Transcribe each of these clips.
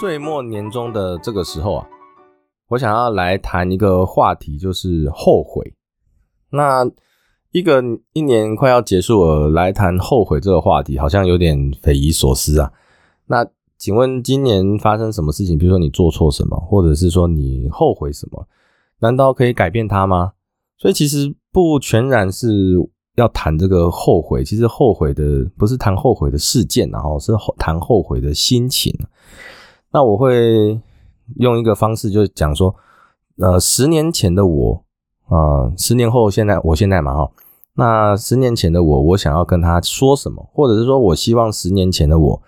岁末年终的这个时候啊，我想要来谈一个话题，就是后悔。那一个一年快要结束了，来谈后悔这个话题，好像有点匪夷所思啊。那请问今年发生什么事情？比如说你做错什么，或者是说你后悔什么？难道可以改变它吗？所以其实不全然是要谈这个后悔，其实后悔的不是谈后悔的事件，然后是谈后悔的心情。那我会用一个方式，就是讲说，呃，十年前的我，啊，十年后现在我现在嘛，哈，那十年前的我，我想要跟他说什么，或者是说我希望十年前的我，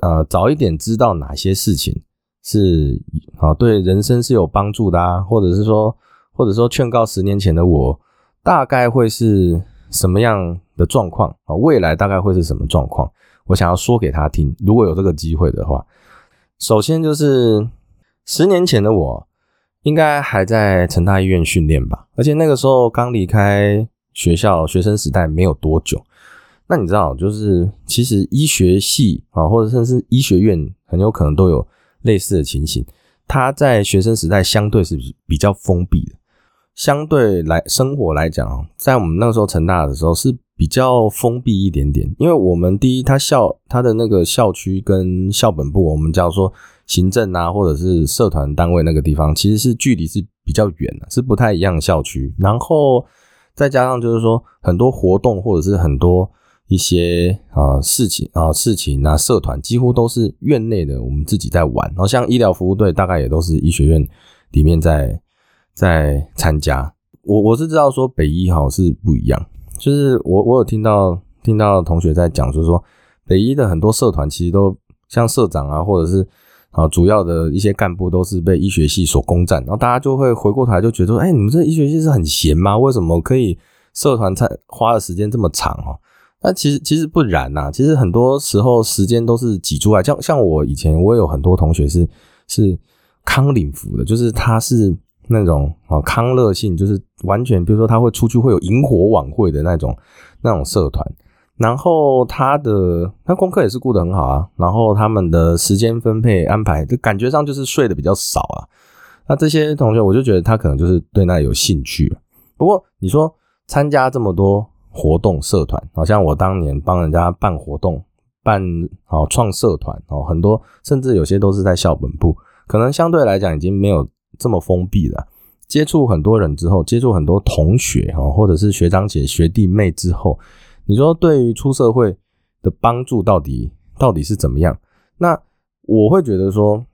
呃，早一点知道哪些事情是啊，对人生是有帮助的啊，或者是说，或者说劝告十年前的我，大概会是什么样的状况啊？未来大概会是什么状况？我想要说给他听，如果有这个机会的话。首先就是十年前的我，应该还在成大医院训练吧，而且那个时候刚离开学校，学生时代没有多久。那你知道，就是其实医学系啊，或者甚至医学院，很有可能都有类似的情形。他在学生时代相对是比较封闭的，相对来生活来讲，在我们那个时候成大的时候是。比较封闭一点点，因为我们第一，它校它的那个校区跟校本部，我们叫做行政啊，或者是社团单位那个地方，其实是距离是比较远的，是不太一样的校区。然后再加上就是说很多活动或者是很多一些啊事情啊事情啊社团，几乎都是院内的，我们自己在玩。然后像医疗服务队，大概也都是医学院里面在在参加。我我是知道说北医好是不一样。就是我，我有听到听到同学在讲，就是说北医的很多社团其实都像社长啊，或者是啊主要的一些干部都是被医学系所攻占，然后大家就会回过头来就觉得说，哎，你们这医学系是很闲吗？为什么可以社团才花的时间这么长哦？那其实其实不然呐，其实很多时候时间都是挤出来，像像我以前我有很多同学是是康领服的，就是他是。那种啊康乐性就是完全，比如说他会出去会有萤火晚会的那种那种社团，然后他的他功课也是顾得很好啊，然后他们的时间分配安排，就感觉上就是睡的比较少啊。那这些同学，我就觉得他可能就是对那有兴趣。不过你说参加这么多活动社团，好像我当年帮人家办活动，办好创社团哦，很多甚至有些都是在校本部，可能相对来讲已经没有。这么封闭的，接触很多人之后，接触很多同学哈，或者是学长姐、学弟妹之后，你说对于出社会的帮助到底到底是怎么样？那我会觉得说，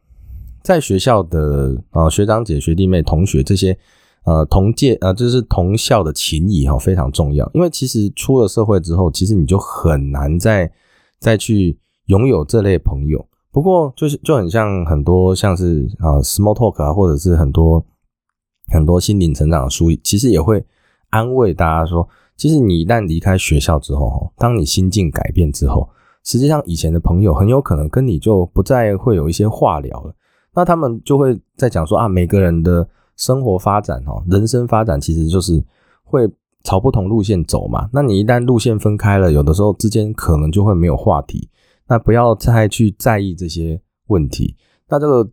在学校的啊学长姐、学弟妹、同学这些呃同届呃就是同校的情谊哈非常重要，因为其实出了社会之后，其实你就很难再再去拥有这类朋友。不过就是就很像很多像是啊 small talk 啊，或者是很多很多心灵成长的书，其实也会安慰大家说，其实你一旦离开学校之后，当你心境改变之后，实际上以前的朋友很有可能跟你就不再会有一些话聊了。那他们就会在讲说啊，每个人的生活发展哈，人生发展其实就是会朝不同路线走嘛。那你一旦路线分开了，有的时候之间可能就会没有话题。那不要再去在意这些问题。那这个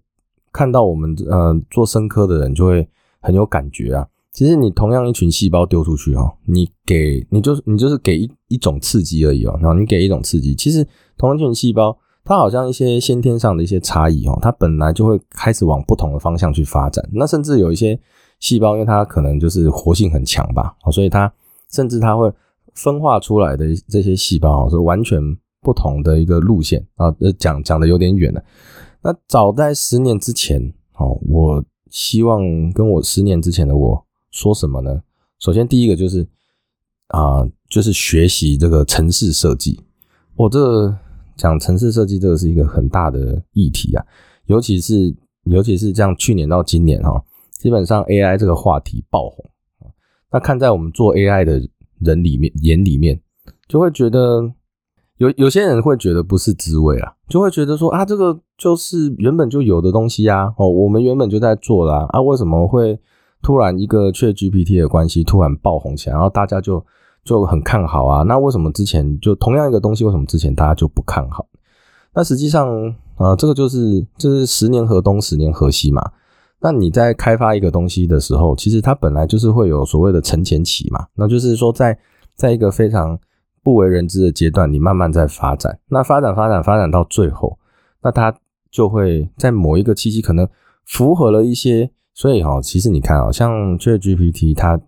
看到我们呃做生科的人就会很有感觉啊。其实你同样一群细胞丢出去哦，你给你就是你就是给一一种刺激而已哦。然后你给一种刺激，其实同一群细胞它好像一些先天上的一些差异哦，它本来就会开始往不同的方向去发展。那甚至有一些细胞，因为它可能就是活性很强吧，所以它甚至它会分化出来的这些细胞是完全。不同的一个路线啊，讲讲的有点远了。那早在十年之前，哦，我希望跟我十年之前的我说什么呢？首先，第一个就是啊，就是学习这个城市设计。我这讲城市设计，这个是一个很大的议题啊，尤其是尤其是这样，去年到今年哈，基本上 AI 这个话题爆红。那看在我们做 AI 的人里面眼里面，就会觉得有有些人会觉得不是滋味啊，就会觉得说啊，这个就是原本就有的东西啊，哦，我们原本就在做啦，啊，为什么会突然一个 ChatGPT 的关系突然爆红起来，然后大家就就很看好啊？那为什么之前就同样一个东西，为什么之前大家就不看好？那实际上啊，这个就是就是十年河东，十年河西嘛。那你在开发一个东西的时候，其实它本来就是会有所谓的沉前期嘛，那就是说在在一个非常不为人知的阶段，你慢慢在发展，那发展发展发展到最后，那它就会在某一个契机可能符合了一些，所以哈，其实你看啊，像 ChatGPT 它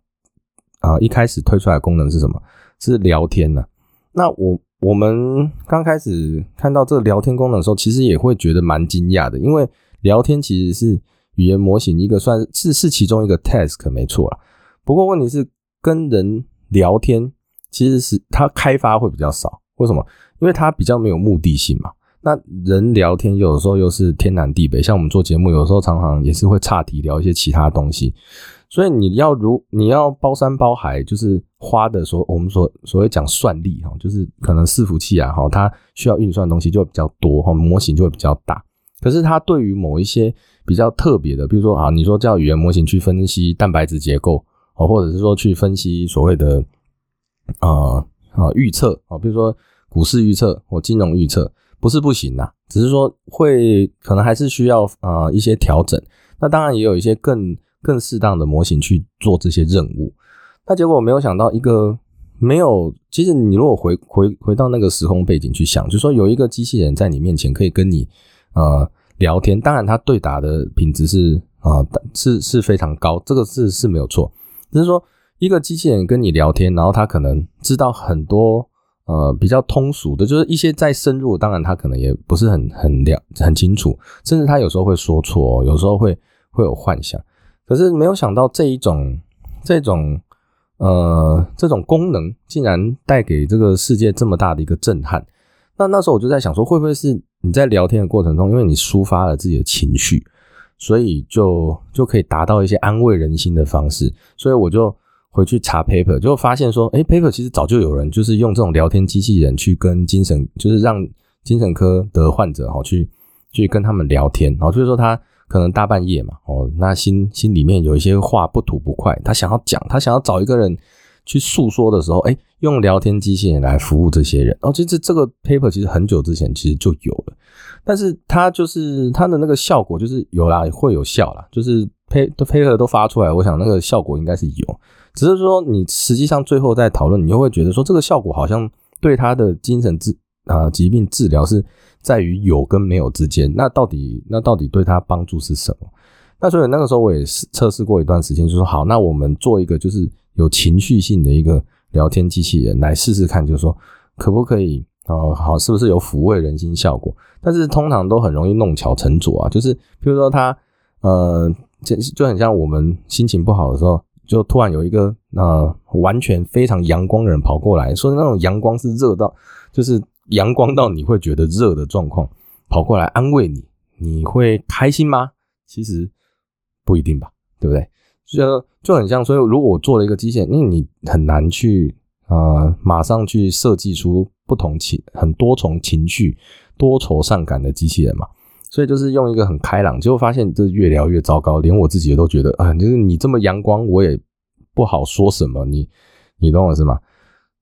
啊一开始推出来功能是什么？是聊天呢？那我我们刚开始看到这个聊天功能的时候，其实也会觉得蛮惊讶的，因为聊天其实是。语言模型一个算是是其中一个 task 没错啦。不过问题是跟人聊天其实是它开发会比较少，为什么？因为它比较没有目的性嘛。那人聊天有时候又是天南地北，像我们做节目，有时候常常也是会岔题聊一些其他东西。所以你要如你要包山包海，就是花的所我们所所谓讲算力哈，就是可能伺服器啊哈，它需要运算的东西就会比较多哈，模型就会比较大。可是它对于某一些比较特别的，比如说啊，你说叫语言模型去分析蛋白质结构哦，或者是说去分析所谓的啊啊预测啊，比如说股市预测或金融预测，不是不行呐，只是说会可能还是需要啊一些调整。那当然也有一些更更适当的模型去做这些任务。那结果我没有想到一个没有，其实你如果回回回到那个时空背景去想，就说有一个机器人在你面前可以跟你。呃，聊天当然，他对答的品质是啊，是是非常高，这个是是没有错。只是说，一个机器人跟你聊天，然后他可能知道很多呃比较通俗的，就是一些再深入，当然他可能也不是很很了很清楚，甚至他有时候会说错，有时候会会有幻想。可是没有想到这一种这种呃这种功能，竟然带给这个世界这么大的一个震撼。那那时候我就在想说，会不会是？你在聊天的过程中，因为你抒发了自己的情绪，所以就就可以达到一些安慰人心的方式。所以我就回去查 paper，就发现说，哎，paper 其实早就有人就是用这种聊天机器人去跟精神，就是让精神科的患者哈去去跟他们聊天。然后就是说他可能大半夜嘛，哦，那心心里面有一些话不吐不快，他想要讲，他想要找一个人。去诉说的时候，哎，用聊天机器人来服务这些人。哦，其实这个 paper 其实很久之前其实就有了，但是它就是它的那个效果就是有啦，会有效啦，就是配都 paper 都发出来，我想那个效果应该是有，只是说你实际上最后在讨论，你又会觉得说这个效果好像对他的精神治啊疾病治疗是在于有跟没有之间，那到底那到底对他帮助是什么？那所以那个时候我也是测试过一段时间，就说好，那我们做一个就是。有情绪性的一个聊天机器人来试试看，就是说可不可以啊？好，是不是有抚慰人心效果？但是通常都很容易弄巧成拙啊。就是比如说他呃，就就很像我们心情不好的时候，就突然有一个呃完全非常阳光的人跑过来，说那种阳光是热到，就是阳光到你会觉得热的状况，跑过来安慰你，你会开心吗？其实不一定吧，对不对？就就很像，所以如果我做了一个机械，因为你很难去啊，马上去设计出不同情很多重情绪、多愁善感的机器人嘛。所以就是用一个很开朗，结果发现这越聊越糟糕，连我自己都觉得啊，就是你这么阳光，我也不好说什么。你你懂我是吗？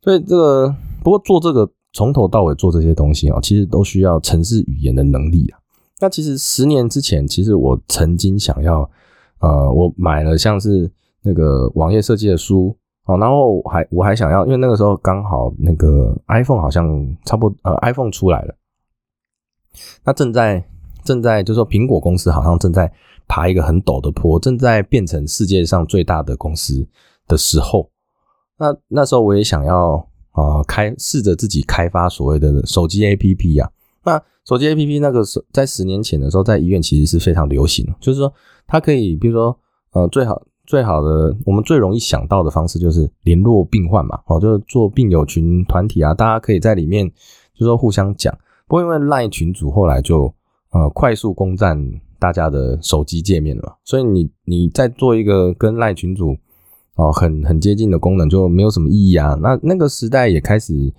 所以这个不过做这个从头到尾做这些东西啊，其实都需要城市语言的能力啊。那其实十年之前，其实我曾经想要。呃，我买了像是那个网页设计的书哦，然后还我还想要，因为那个时候刚好那个 iPhone 好像差不多呃 iPhone 出来了，那正在正在就说苹果公司好像正在爬一个很陡的坡，正在变成世界上最大的公司的时候，那那时候我也想要啊开试着自己开发所谓的手机 APP 呀，那手机 APP 那个时在十年前的时候，在医院其实是非常流行，就是说。它可以，比如说，呃，最好最好的，我们最容易想到的方式就是联络病患嘛，哦，就是做病友群团体啊，大家可以在里面，就说互相讲。不过因为赖群主后来就呃快速攻占大家的手机界面了嘛，所以你你在做一个跟赖群主哦很很接近的功能就没有什么意义啊。那那个时代也开始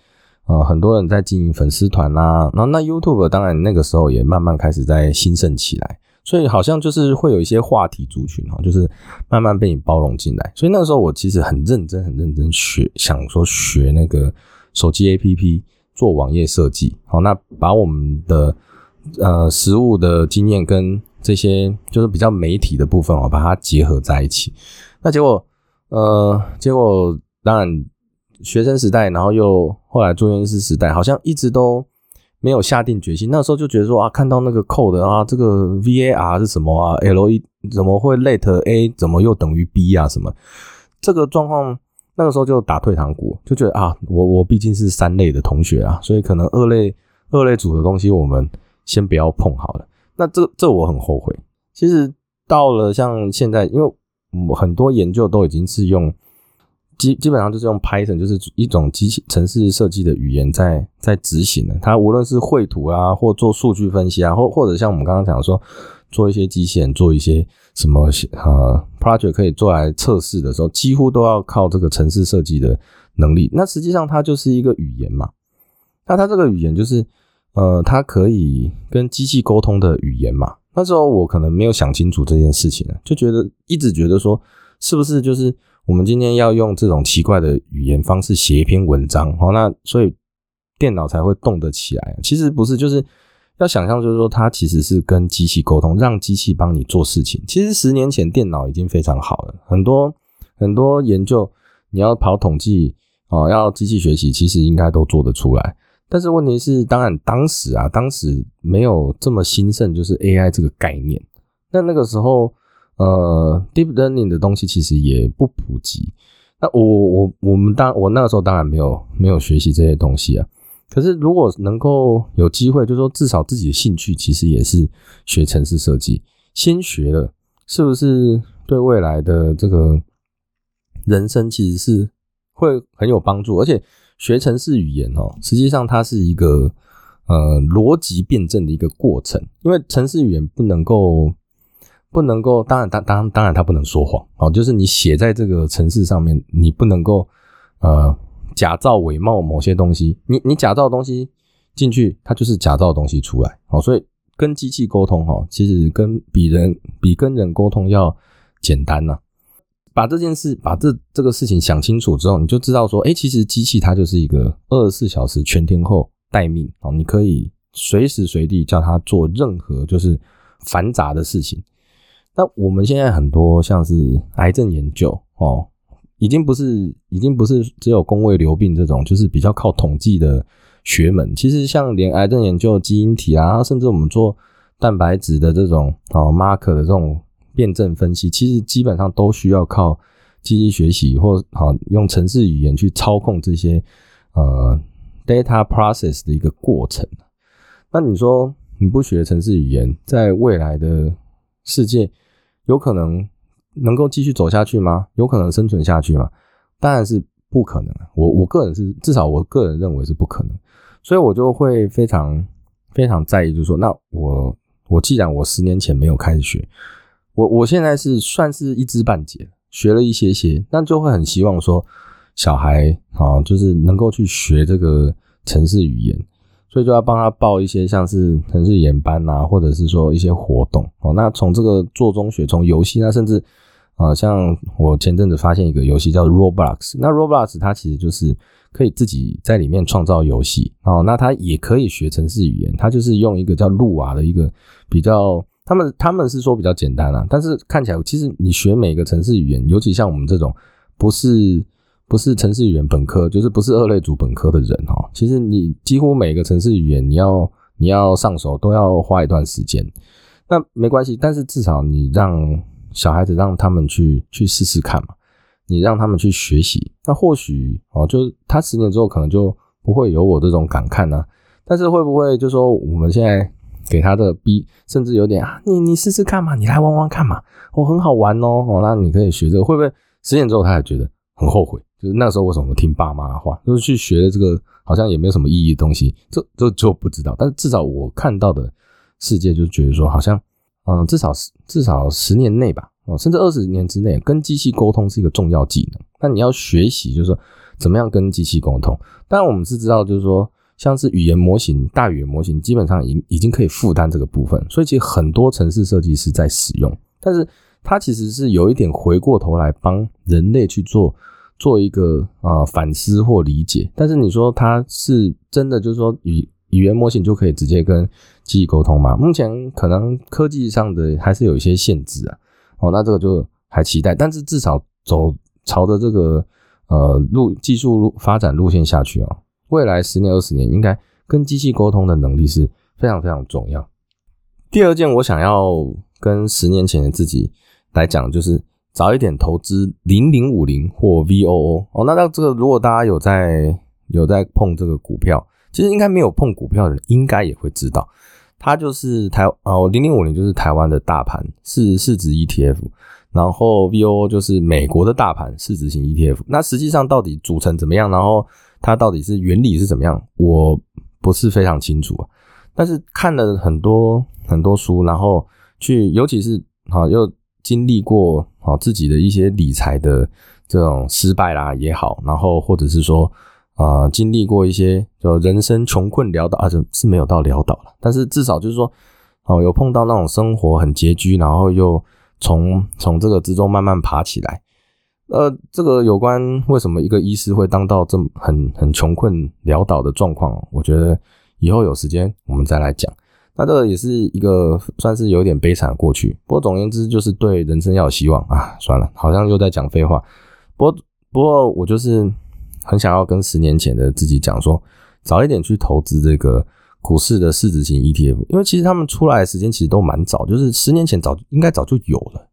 呃很多人在经营粉丝团啦，然后那 YouTube 当然那个时候也慢慢开始在兴盛起来。所以好像就是会有一些话题族群哈，就是慢慢被你包容进来。所以那个时候我其实很认真、很认真学，想说学那个手机 APP 做网页设计。好，那把我们的呃实物的经验跟这些就是比较媒体的部分哦，把它结合在一起。那结果呃，结果当然学生时代，然后又后来做院士时代，好像一直都。没有下定决心，那时候就觉得说啊，看到那个 code 啊，这个 VAR 是什么啊？L E 怎么会 let A 怎么又等于 B 啊？什么这个状况，那个时候就打退堂鼓，就觉得啊，我我毕竟是三类的同学啊，所以可能二类二类组的东西我们先不要碰好了。那这这我很后悔。其实到了像现在，因为很多研究都已经是用。基基本上就是用 Python，就是一种机器城市设计的语言在在执行的。它无论是绘图啊，或做数据分析啊，或或者像我们刚刚讲说，做一些机器人，做一些什么呃 project 可以做来测试的时候，几乎都要靠这个城市设计的能力。那实际上它就是一个语言嘛。那它这个语言就是呃，它可以跟机器沟通的语言嘛。那时候我可能没有想清楚这件事情，就觉得一直觉得说，是不是就是。我们今天要用这种奇怪的语言方式写一篇文章，好，那所以电脑才会动得起来。其实不是，就是要想象，就是说它其实是跟机器沟通，让机器帮你做事情。其实十年前电脑已经非常好了，很多很多研究，你要跑统计哦，要机器学习，其实应该都做得出来。但是问题是，当然当时啊，当时没有这么兴盛，就是 AI 这个概念。那那个时候。呃，deep learning 的东西其实也不普及。那我我我们当我那个时候当然没有没有学习这些东西啊。可是如果能够有机会，就是说至少自己的兴趣其实也是学城市设计，先学了，是不是对未来的这个人生其实是会很有帮助？而且学城市语言哦，实际上它是一个呃逻辑辩证的一个过程，因为城市语言不能够。不能够，当然，当当当然，它不能说谎哦。就是你写在这个城市上面，你不能够呃假造伪冒某些东西。你你假造的东西进去，它就是假造的东西出来哦。所以跟机器沟通哈，其实跟比人比跟人沟通要简单呐。把这件事把这这个事情想清楚之后，你就知道说，哎，其实机器它就是一个二十四小时全天候待命哦。你可以随时随地叫它做任何就是繁杂的事情。那我们现在很多像是癌症研究哦，已经不是已经不是只有工位流病这种，就是比较靠统计的学门。其实像连癌症研究、基因体啊，甚至我们做蛋白质的这种哦 marker 的这种辩证分析，其实基本上都需要靠机器学习或好用程式语言去操控这些呃 data process 的一个过程。那你说你不学程式语言，在未来的世界？有可能能够继续走下去吗？有可能生存下去吗？当然是不可能。我我个人是至少我个人认为是不可能，所以我就会非常非常在意，就是说，那我我既然我十年前没有开始学，我我现在是算是一知半解，学了一些些，那就会很希望说小孩啊，就是能够去学这个城市语言。所以就要帮他报一些像是城市语言班啊，或者是说一些活动哦。那从这个做中学，从游戏，那甚至啊，像我前阵子发现一个游戏叫 Roblox，那 Roblox 它其实就是可以自己在里面创造游戏哦。那它也可以学城市语言，它就是用一个叫路瓦的一个比较，他们他们是说比较简单啊，但是看起来其实你学每个城市语言，尤其像我们这种不是。不是城市语言本科，就是不是二类组本科的人哈。其实你几乎每个城市语言，你要你要上手都要花一段时间。那没关系，但是至少你让小孩子让他们去去试试看嘛，你让他们去学习。那或许哦，就是他十年之后可能就不会有我这种感慨呢。但是会不会就说我们现在给他的逼，甚至有点啊，你你试试看嘛，你来玩玩看嘛，我很好玩哦。哦，那你可以学这个，会不会十年之后他也觉得很后悔？就是那时候为什么听爸妈的话，就是去学这个好像也没有什么意义的东西，这这就不知道。但是至少我看到的世界就觉得说，好像嗯，至少至少十年内吧，哦，甚至二十年之内，跟机器沟通是一个重要技能。那你要学习，就是说怎么样跟机器沟通。当然，我们是知道，就是说像是语言模型、大语言模型，基本上已已经可以负担这个部分，所以其实很多城市设计师在使用，但是它其实是有一点回过头来帮人类去做。做一个啊反思或理解，但是你说它是真的，就是说语语言模型就可以直接跟机器沟通吗？目前可能科技上的还是有一些限制啊。哦，那这个就还期待，但是至少走朝着这个呃路技术路发展路线下去啊，未来十年二十年应该跟机器沟通的能力是非常非常重要。第二件我想要跟十年前的自己来讲，就是。早一点投资零零五零或 VOO 哦，那那这个如果大家有在有在碰这个股票，其实应该没有碰股票的人应该也会知道，它就是台哦零零五零就是台湾的大盘是市值 ETF，然后 VOO 就是美国的大盘市值型 ETF。那实际上到底组成怎么样，然后它到底是原理是怎么样，我不是非常清楚啊。但是看了很多很多书，然后去尤其是啊又。经历过啊自己的一些理财的这种失败啦也好，然后或者是说啊经历过一些就人生穷困潦倒啊是是没有到潦倒了，但是至少就是说哦有碰到那种生活很拮据，然后又从从这个之中慢慢爬起来。呃，这个有关为什么一个医师会当到这么很很穷困潦倒的状况，我觉得以后有时间我们再来讲。那这个也是一个算是有点悲惨的过去，不过总而言之就是对人生要有希望啊！算了，好像又在讲废话。不过不过我就是很想要跟十年前的自己讲说，早一点去投资这个股市的市值型 ETF，因为其实他们出来的时间其实都蛮早，就是十年前早应该早就有了。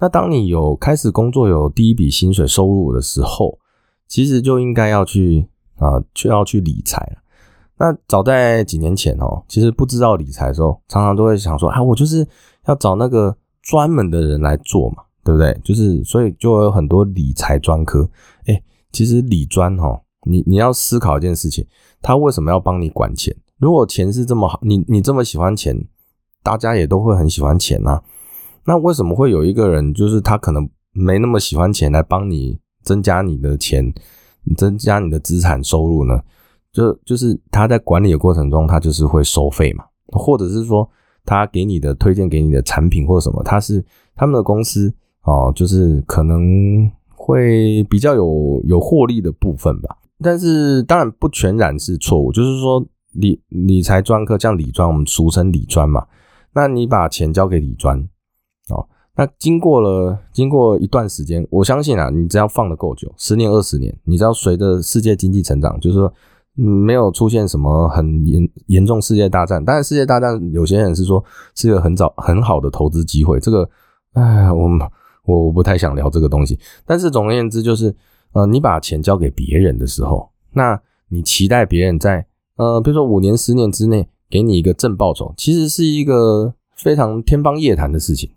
那当你有开始工作有第一笔薪水收入的时候，其实就应该要去啊，就要去理财了。那早在几年前哦，其实不知道理财的时候，常常都会想说，啊，我就是要找那个专门的人来做嘛，对不对？就是所以就有很多理财专科。哎，其实理专哈，你你要思考一件事情，他为什么要帮你管钱？如果钱是这么好，你你这么喜欢钱，大家也都会很喜欢钱呐。那为什么会有一个人，就是他可能没那么喜欢钱，来帮你增加你的钱，增加你的资产收入呢？就就是他在管理的过程中，他就是会收费嘛，或者是说他给你的推荐给你的产品或什么，他是他们的公司哦，就是可能会比较有有获利的部分吧。但是当然不全然是错误，就是说理理财专科像理专，我们俗称理专嘛，那你把钱交给理专，那经过了经过一段时间，我相信啊，你只要放的够久，十年二十年，你只要随着世界经济成长，就是说。没有出现什么很严严重世界大战，当然世界大战有些人是说是个很早很好的投资机会，这个，哎，我我我不太想聊这个东西。但是总而言之，就是呃，你把钱交给别人的时候，那你期待别人在呃，比如说五年、十年之内给你一个正报酬，其实是一个非常天方夜谭的事情。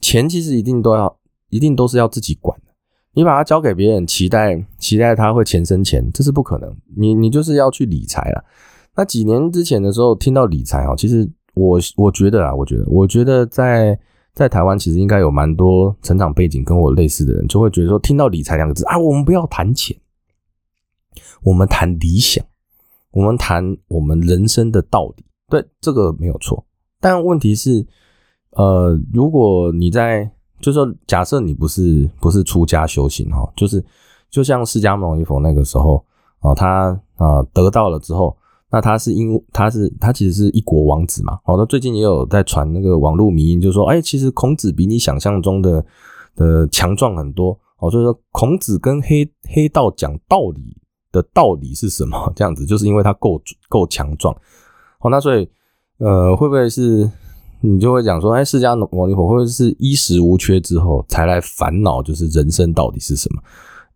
钱其实一定都要，一定都是要自己管。你把它交给别人，期待期待他会钱生钱，这是不可能。你你就是要去理财了。那几年之前的时候，听到理财啊，其实我我觉得啊，我觉得我觉得在在台湾其实应该有蛮多成长背景跟我类似的人，就会觉得说，听到理财两个字啊，我们不要谈钱，我们谈理想，我们谈我们人生的道理。对，这个没有错。但问题是，呃，如果你在就说，假设你不是不是出家修行哈，就是就像释迦牟尼佛那个时候啊，他啊得到了之后，那他是因他是他其实是一国王子嘛。好，那最近也有在传那个网络迷因，就说，哎，其实孔子比你想象中的的强壮很多。哦，就是说孔子跟黑黑道讲道理的道理是什么？这样子，就是因为他够够强壮。好，那所以呃，会不会是？你就会讲说，哎，释迦牟尼佛会是衣食无缺之后才来烦恼，就是人生到底是什么？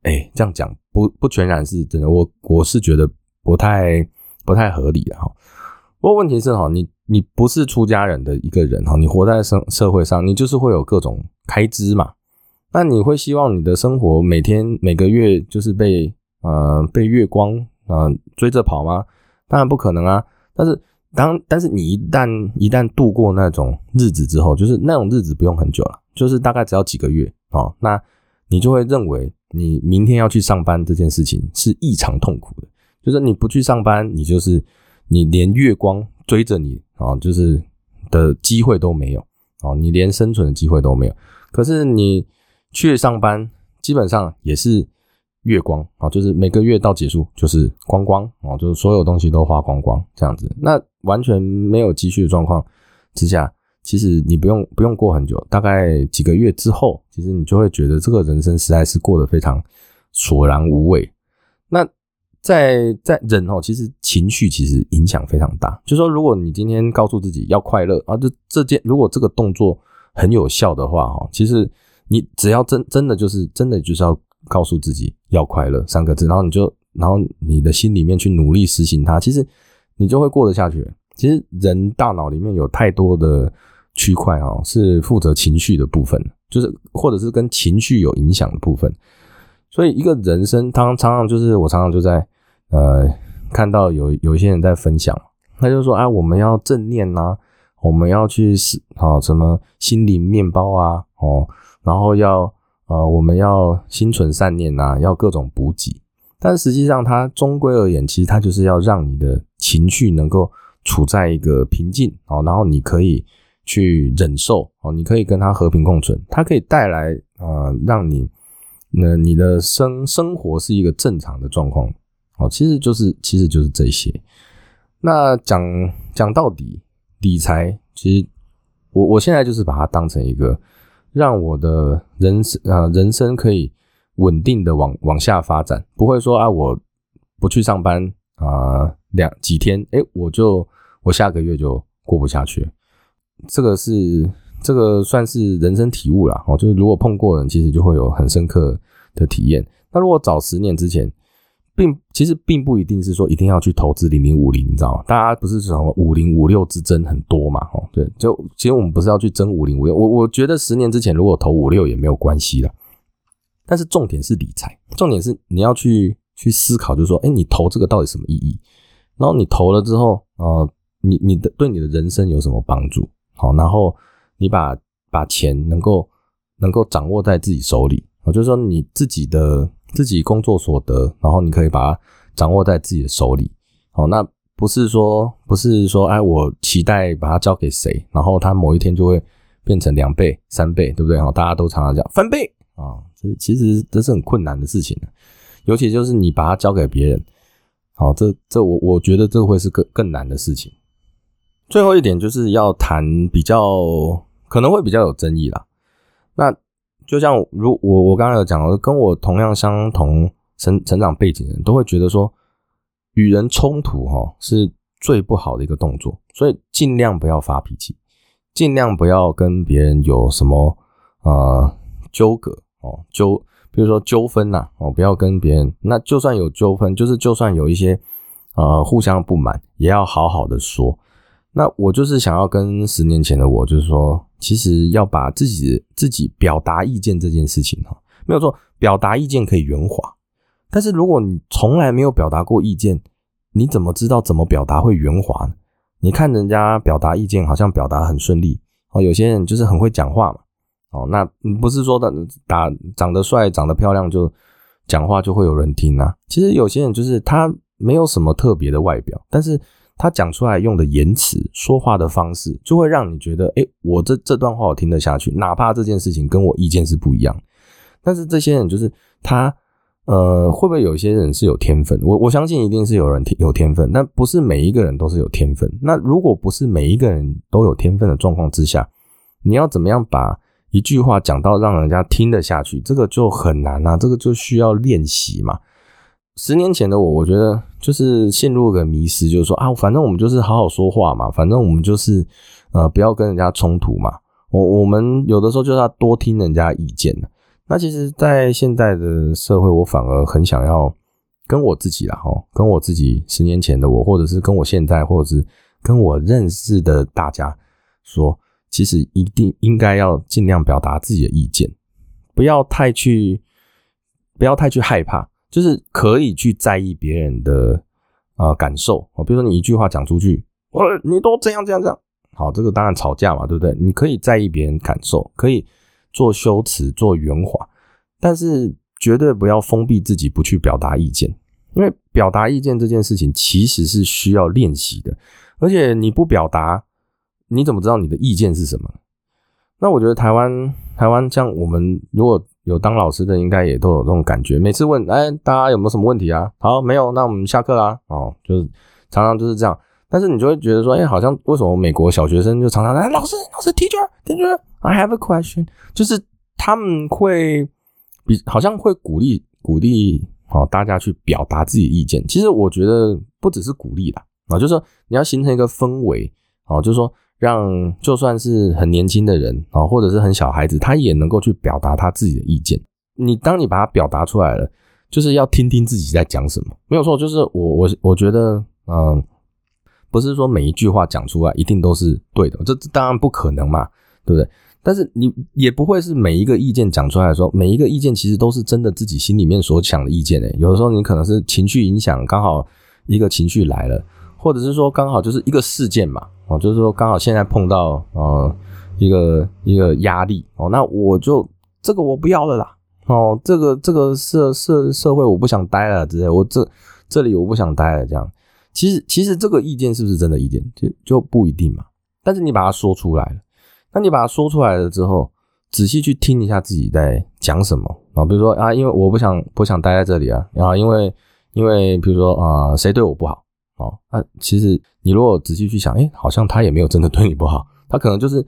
哎，这样讲不不全然是真的，我我是觉得不太不太合理的哈。不过问题是哈，你你不是出家人的一个人哈，你活在生社会上，你就是会有各种开支嘛。那你会希望你的生活每天每个月就是被呃被月光啊追着跑吗？当然不可能啊。但是当但是你一旦一旦度过那种日子之后，就是那种日子不用很久了，就是大概只要几个月哦，那你就会认为你明天要去上班这件事情是异常痛苦的，就是你不去上班，你就是你连月光追着你啊，就是的机会都没有哦，你连生存的机会都没有。可是你去上班，基本上也是。月光啊，就是每个月到结束就是光光啊，就是所有东西都花光光这样子。那完全没有积蓄的状况之下，其实你不用不用过很久，大概几个月之后，其实你就会觉得这个人生实在是过得非常索然无味。那在在人哦，其实情绪其实影响非常大。就说如果你今天告诉自己要快乐啊，这这件如果这个动作很有效的话哈，其实你只要真真的就是真的就是要。告诉自己要快乐三个字，然后你就，然后你的心里面去努力实行它，其实你就会过得下去。其实人大脑里面有太多的区块啊，是负责情绪的部分，就是或者是跟情绪有影响的部分。所以一个人生，常常常就是我常常就在呃看到有有一些人在分享，他就说啊，我们要正念呐，我们要去是啊什么心灵面包啊哦，然后要。呃，我们要心存善念呐，要各种补给，但实际上它终归而言，其实它就是要让你的情绪能够处在一个平静哦，然后你可以去忍受哦，你可以跟它和平共存，它可以带来呃，让你那你的生生活是一个正常的状况哦，其实就是其实就是这些。那讲讲到底，理财其实我我现在就是把它当成一个。让我的人生啊，人生可以稳定的往往下发展，不会说啊，我不去上班啊，两几天，哎，我就我下个月就过不下去。这个是这个算是人生体悟啦，哦，就是如果碰过人，其实就会有很深刻的体验。那如果早十年之前。并其实并不一定是说一定要去投资零零五零，你知道吗？大家不是什么五零五六之争很多嘛？哦，对，就其实我们不是要去争五零五六，我我觉得十年之前如果投五六也没有关系的。但是重点是理财，重点是你要去去思考，就是说，哎，你投这个到底什么意义？然后你投了之后，呃，你你的对你的人生有什么帮助？好，然后你把把钱能够能够掌握在自己手里，我就是说你自己的。自己工作所得，然后你可以把它掌握在自己的手里。好，那不是说不是说，哎，我期待把它交给谁，然后它某一天就会变成两倍、三倍，对不对？哈，大家都常常讲翻倍啊，这其实这是很困难的事情尤其就是你把它交给别人，好，这这我我觉得这会是更更难的事情。最后一点就是要谈比较可能会比较有争议啦。那。就像如我我刚刚有讲，跟我同样相同成成长背景的人都会觉得说，与人冲突哈是最不好的一个动作，所以尽量不要发脾气，尽量不要跟别人有什么呃纠葛哦纠，比如说纠纷呐哦，不要跟别人，那就算有纠纷，就是就算有一些呃互相不满，也要好好的说。那我就是想要跟十年前的我，就是说，其实要把自己自己表达意见这件事情哈，没有错，表达意见可以圆滑，但是如果你从来没有表达过意见，你怎么知道怎么表达会圆滑呢？你看人家表达意见好像表达很顺利哦，有些人就是很会讲话嘛，哦，那不是说的打长得帅、长得漂亮就讲话就会有人听啊，其实有些人就是他没有什么特别的外表，但是。他讲出来用的言辞、说话的方式，就会让你觉得，哎，我这这段话我听得下去，哪怕这件事情跟我意见是不一样。但是这些人就是他，呃，会不会有些人是有天分？我我相信一定是有人有天分，但不是每一个人都是有天分。那如果不是每一个人都有天分的状况之下，你要怎么样把一句话讲到让人家听得下去？这个就很难啊，这个就需要练习嘛。十年前的我，我觉得就是陷入个迷失，就是说啊，反正我们就是好好说话嘛，反正我们就是呃，不要跟人家冲突嘛。我我们有的时候就是要多听人家意见那其实，在现在的社会，我反而很想要跟我自己啦，哈，跟我自己十年前的我，或者是跟我现在，或者是跟我认识的大家说，其实一定应该要尽量表达自己的意见，不要太去，不要太去害怕。就是可以去在意别人的啊感受啊，比如说你一句话讲出去，我你都这样这样这样。好，这个当然吵架嘛，对不对？你可以在意别人感受，可以做修辞、做圆滑，但是绝对不要封闭自己，不去表达意见。因为表达意见这件事情其实是需要练习的，而且你不表达，你怎么知道你的意见是什么？那我觉得台湾，台湾像我们如果有当老师的，应该也都有这种感觉。每次问，哎，大家有没有什么问题啊？好，没有，那我们下课啦。哦，就是常常就是这样。但是你就会觉得说，哎，好像为什么美国小学生就常常来，老师，老师，teacher，teacher，I have a question，就是他们会比好像会鼓励鼓励哦大家去表达自己意见。其实我觉得不只是鼓励啦，啊，就是说你要形成一个氛围，哦，就是说让就算是很年轻的人啊，或者是很小孩子，他也能够去表达他自己的意见。你当你把它表达出来了，就是要听听自己在讲什么，没有错，就是我我我觉得，嗯。不是说每一句话讲出来一定都是对的，这当然不可能嘛，对不对？但是你也不会是每一个意见讲出来的时候，每一个意见其实都是真的自己心里面所想的意见诶。有的时候你可能是情绪影响，刚好一个情绪来了，或者是说刚好就是一个事件嘛，哦，就是说刚好现在碰到呃一个一个压力哦，那我就这个我不要了啦，哦，这个这个社社社会我不想待了之类，我这这里我不想待了这样。其实，其实这个意见是不是真的意见，就就不一定嘛。但是你把它说出来了，那你把它说出来了之后，仔细去听一下自己在讲什么啊。比如说啊，因为我不想不想待在这里啊，然后因为因为比如说啊，谁对我不好啊？那其实你如果仔细去想，哎，好像他也没有真的对你不好，他可能就是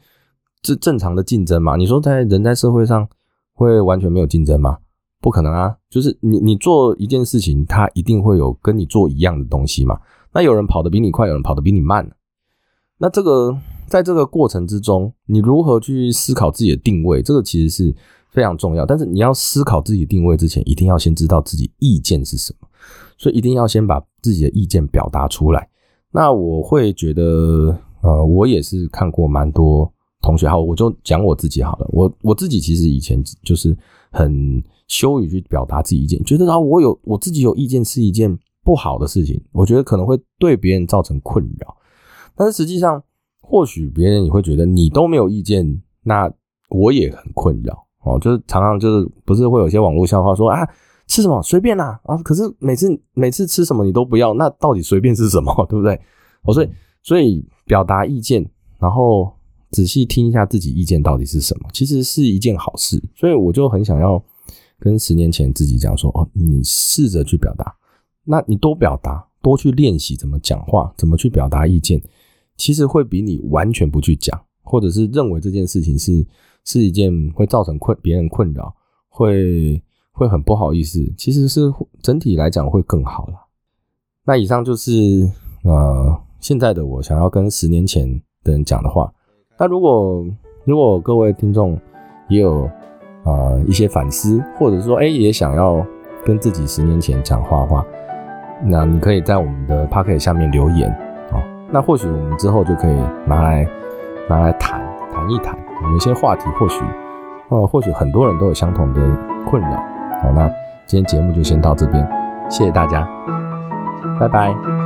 这正常的竞争嘛。你说在人在社会上会完全没有竞争吗？不可能啊，就是你你做一件事情，他一定会有跟你做一样的东西嘛。那有人跑得比你快，有人跑得比你慢。那这个在这个过程之中，你如何去思考自己的定位？这个其实是非常重要。但是你要思考自己定位之前，一定要先知道自己意见是什么。所以一定要先把自己的意见表达出来。那我会觉得，呃，我也是看过蛮多同学，好，我就讲我自己好了。我我自己其实以前就是很羞于去表达自己意见，觉得啊，我有我自己有意见是一件。不好的事情，我觉得可能会对别人造成困扰，但是实际上，或许别人也会觉得你都没有意见，那我也很困扰哦。就是常常就是不是会有些网络笑话说啊，吃什么随便啦啊，可是每次每次吃什么你都不要，那到底随便是什么，对不对？哦，所以所以表达意见，然后仔细听一下自己意见到底是什么，其实是一件好事。所以我就很想要跟十年前自己讲说，哦，你试着去表达。那你多表达，多去练习怎么讲话，怎么去表达意见，其实会比你完全不去讲，或者是认为这件事情是是一件会造成困别人困扰，会会很不好意思，其实是整体来讲会更好了。那以上就是呃现在的我想要跟十年前的人讲的话。那如果如果各位听众也有呃一些反思，或者说哎也想要跟自己十年前讲话的话。那你可以在我们的 p o c k e t 下面留言哦，那或许我们之后就可以拿来拿来谈谈一谈，有一些话题或许哦，或许很多人都有相同的困扰。好，那今天节目就先到这边，谢谢大家，拜拜。